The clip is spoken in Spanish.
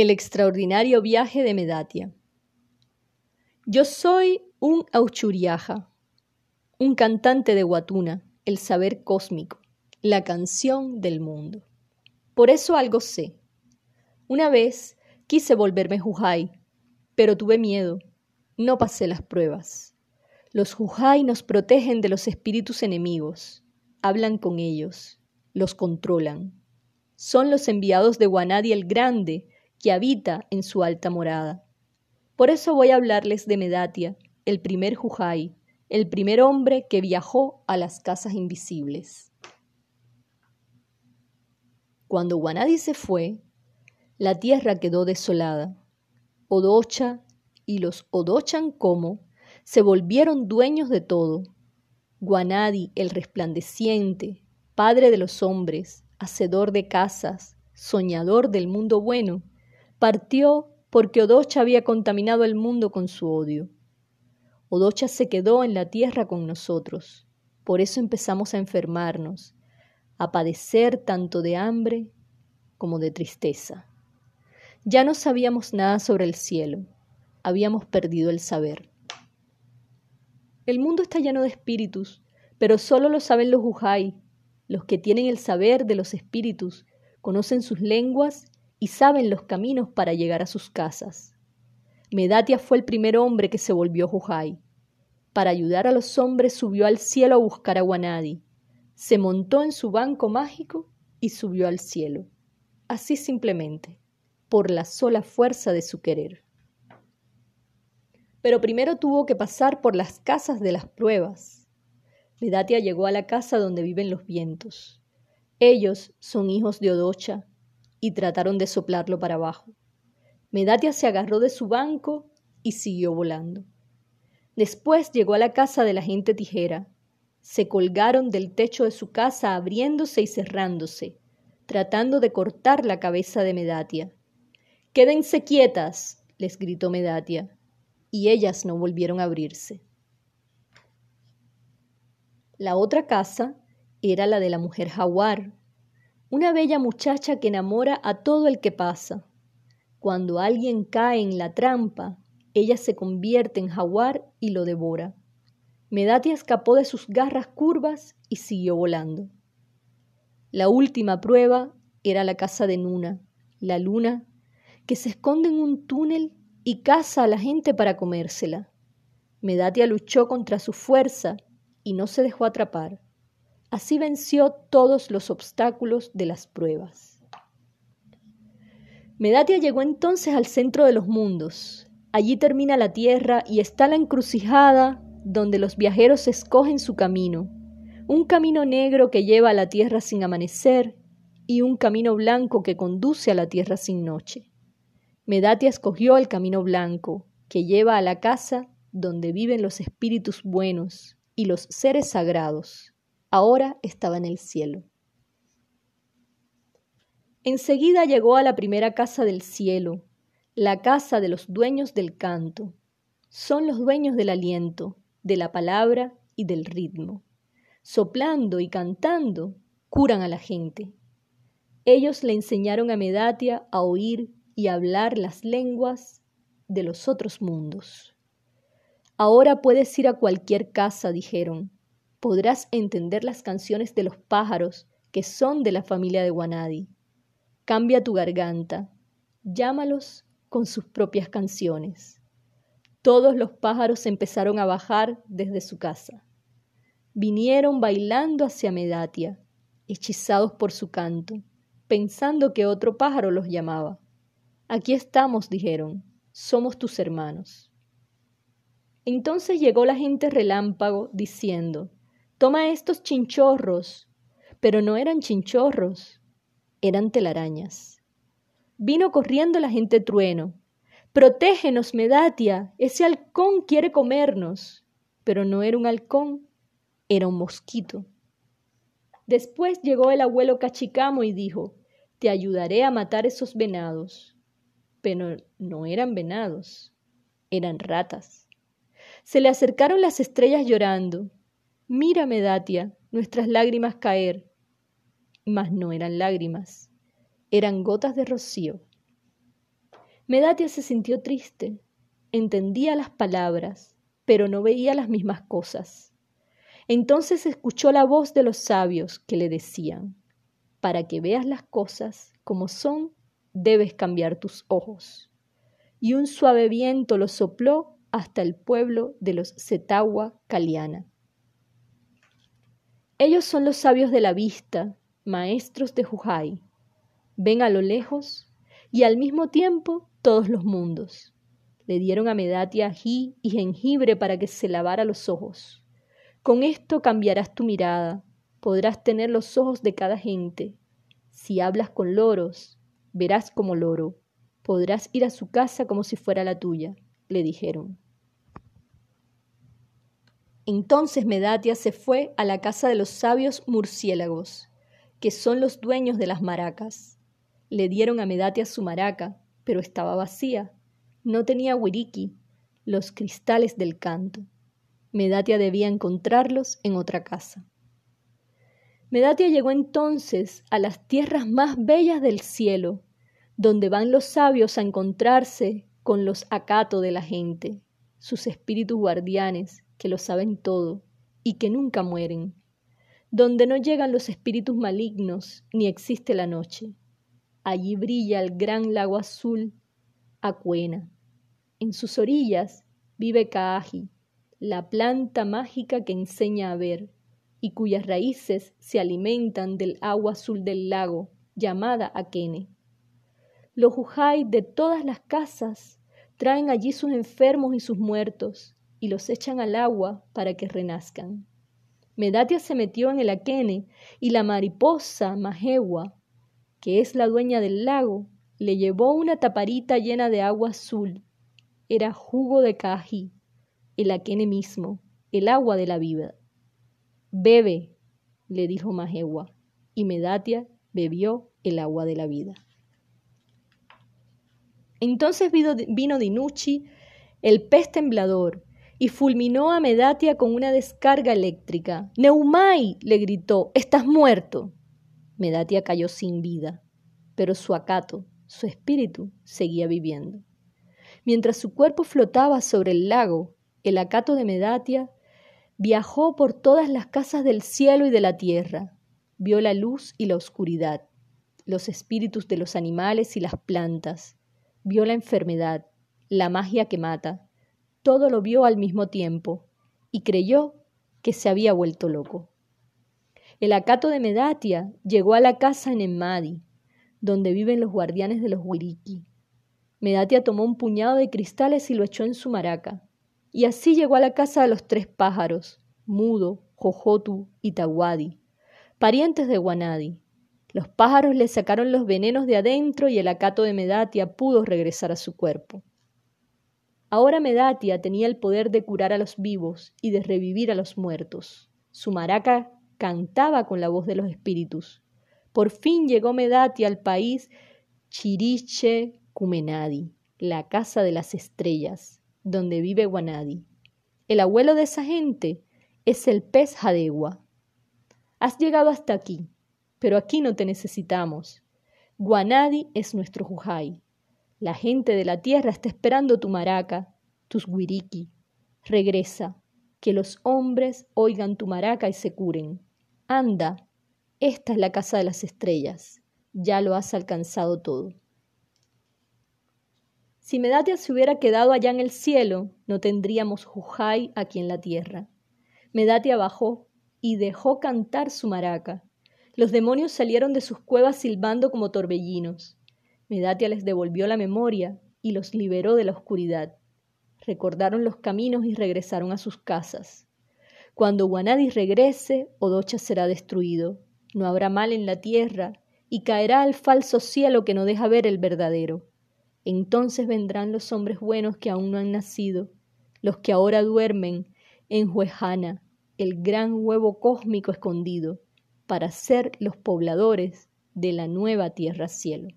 El extraordinario viaje de Medatia. Yo soy un Auchuriaja, un cantante de Guatuna, el saber cósmico, la canción del mundo. Por eso algo sé. Una vez quise volverme Jujai, pero tuve miedo, no pasé las pruebas. Los Jujai nos protegen de los espíritus enemigos, hablan con ellos, los controlan. Son los enviados de Guanadi el Grande, que habita en su alta morada. Por eso voy a hablarles de Medatia, el primer Jujai, el primer hombre que viajó a las casas invisibles. Cuando Guanadi se fue, la tierra quedó desolada. Odocha y los Odochan como se volvieron dueños de todo. Guanadi, el resplandeciente, padre de los hombres, hacedor de casas, soñador del mundo bueno, Partió porque Odocha había contaminado el mundo con su odio. Odocha se quedó en la tierra con nosotros. Por eso empezamos a enfermarnos, a padecer tanto de hambre como de tristeza. Ya no sabíamos nada sobre el cielo, habíamos perdido el saber. El mundo está lleno de espíritus, pero solo lo saben los Ujai, los que tienen el saber de los espíritus, conocen sus lenguas y saben los caminos para llegar a sus casas. Medatia fue el primer hombre que se volvió Jujai. Para ayudar a los hombres subió al cielo a buscar a Guanadi. Se montó en su banco mágico y subió al cielo. Así simplemente, por la sola fuerza de su querer. Pero primero tuvo que pasar por las casas de las pruebas. Medatia llegó a la casa donde viven los vientos. Ellos son hijos de Odocha, y trataron de soplarlo para abajo. Medatia se agarró de su banco y siguió volando. Después llegó a la casa de la gente tijera. Se colgaron del techo de su casa abriéndose y cerrándose, tratando de cortar la cabeza de Medatia. Quédense quietas, les gritó Medatia, y ellas no volvieron a abrirse. La otra casa era la de la mujer jaguar, una bella muchacha que enamora a todo el que pasa. Cuando alguien cae en la trampa, ella se convierte en jaguar y lo devora. Medatia escapó de sus garras curvas y siguió volando. La última prueba era la casa de Nuna, la luna, que se esconde en un túnel y caza a la gente para comérsela. Medatia luchó contra su fuerza y no se dejó atrapar. Así venció todos los obstáculos de las pruebas. Medatia llegó entonces al centro de los mundos. Allí termina la tierra y está la encrucijada donde los viajeros escogen su camino. Un camino negro que lleva a la tierra sin amanecer y un camino blanco que conduce a la tierra sin noche. Medatia escogió el camino blanco, que lleva a la casa donde viven los espíritus buenos y los seres sagrados ahora estaba en el cielo. Enseguida llegó a la primera casa del cielo, la casa de los dueños del canto. Son los dueños del aliento, de la palabra y del ritmo. Soplando y cantando, curan a la gente. Ellos le enseñaron a Medatia a oír y hablar las lenguas de los otros mundos. Ahora puedes ir a cualquier casa, dijeron, podrás entender las canciones de los pájaros que son de la familia de Guanadi. Cambia tu garganta, llámalos con sus propias canciones. Todos los pájaros empezaron a bajar desde su casa. Vinieron bailando hacia Medatia, hechizados por su canto, pensando que otro pájaro los llamaba. Aquí estamos, dijeron, somos tus hermanos. Entonces llegó la gente relámpago diciendo, Toma estos chinchorros. Pero no eran chinchorros, eran telarañas. Vino corriendo la gente trueno. Protégenos, Medatia, ese halcón quiere comernos. Pero no era un halcón, era un mosquito. Después llegó el abuelo Cachicamo y dijo, te ayudaré a matar esos venados. Pero no eran venados, eran ratas. Se le acercaron las estrellas llorando. Mírame, Datia, nuestras lágrimas caer. Mas no eran lágrimas, eran gotas de rocío. Medatia se sintió triste. Entendía las palabras, pero no veía las mismas cosas. Entonces escuchó la voz de los sabios que le decían, para que veas las cosas como son, debes cambiar tus ojos. Y un suave viento lo sopló hasta el pueblo de los Setagua Caliana. Ellos son los sabios de la vista, maestros de Jujai. Ven a lo lejos y al mismo tiempo todos los mundos. Le dieron a Medatia ají y jengibre para que se lavara los ojos. Con esto cambiarás tu mirada, podrás tener los ojos de cada gente. Si hablas con loros, verás como loro, podrás ir a su casa como si fuera la tuya, le dijeron. Entonces Medatia se fue a la casa de los sabios murciélagos, que son los dueños de las maracas. Le dieron a Medatia su maraca, pero estaba vacía. No tenía wiriki, los cristales del canto. Medatia debía encontrarlos en otra casa. Medatia llegó entonces a las tierras más bellas del cielo, donde van los sabios a encontrarse con los acato de la gente, sus espíritus guardianes, que lo saben todo y que nunca mueren, donde no llegan los espíritus malignos ni existe la noche, Allí brilla el gran lago azul, Acuena. En sus orillas vive Kaaji, la planta mágica que enseña a ver y cuyas raíces se alimentan del agua azul del lago, llamada Akene. Los jujai de todas las casas traen allí sus enfermos y sus muertos y los echan al agua para que renazcan. Medatia se metió en el Akene y la mariposa Mahewa que es la dueña del lago, le llevó una taparita llena de agua azul. Era jugo de cají, el aquene mismo, el agua de la vida. Bebe, le dijo Mahewa, y Medatia bebió el agua de la vida. Entonces vino Dinucci, el pez temblador, y fulminó a Medatia con una descarga eléctrica. Neumai, le gritó, estás muerto. Medatia cayó sin vida, pero su acato, su espíritu, seguía viviendo. Mientras su cuerpo flotaba sobre el lago, el acato de Medatia viajó por todas las casas del cielo y de la tierra, vio la luz y la oscuridad, los espíritus de los animales y las plantas, vio la enfermedad, la magia que mata, todo lo vio al mismo tiempo y creyó que se había vuelto loco. El acato de Medatia llegó a la casa en Emmadi, donde viven los guardianes de los Wiriki. Medatia tomó un puñado de cristales y lo echó en su maraca, y así llegó a la casa de los tres pájaros, Mudo, Jojotu y Tawadi, parientes de Guanadi. Los pájaros le sacaron los venenos de adentro y el acato de Medatia pudo regresar a su cuerpo. Ahora Medatia tenía el poder de curar a los vivos y de revivir a los muertos. Su maraca cantaba con la voz de los espíritus. Por fin llegó Medati al país Chiriche Kumenadi, la casa de las estrellas, donde vive Guanadi. El abuelo de esa gente es el pez Jadegua. Has llegado hasta aquí, pero aquí no te necesitamos. Guanadi es nuestro Jujai. La gente de la tierra está esperando tu maraca, tus guiriki. Regresa, que los hombres oigan tu maraca y se curen. Anda, esta es la casa de las estrellas, ya lo has alcanzado todo. Si Medatia se hubiera quedado allá en el cielo, no tendríamos Jujai aquí en la tierra. Medatia bajó y dejó cantar su maraca. Los demonios salieron de sus cuevas silbando como torbellinos. Medatia les devolvió la memoria y los liberó de la oscuridad. Recordaron los caminos y regresaron a sus casas. Cuando Guanadi regrese, Odocha será destruido. No habrá mal en la tierra, y caerá al falso cielo que no deja ver el verdadero. Entonces vendrán los hombres buenos que aún no han nacido, los que ahora duermen en Huejana, el gran huevo cósmico escondido, para ser los pobladores de la nueva tierra cielo.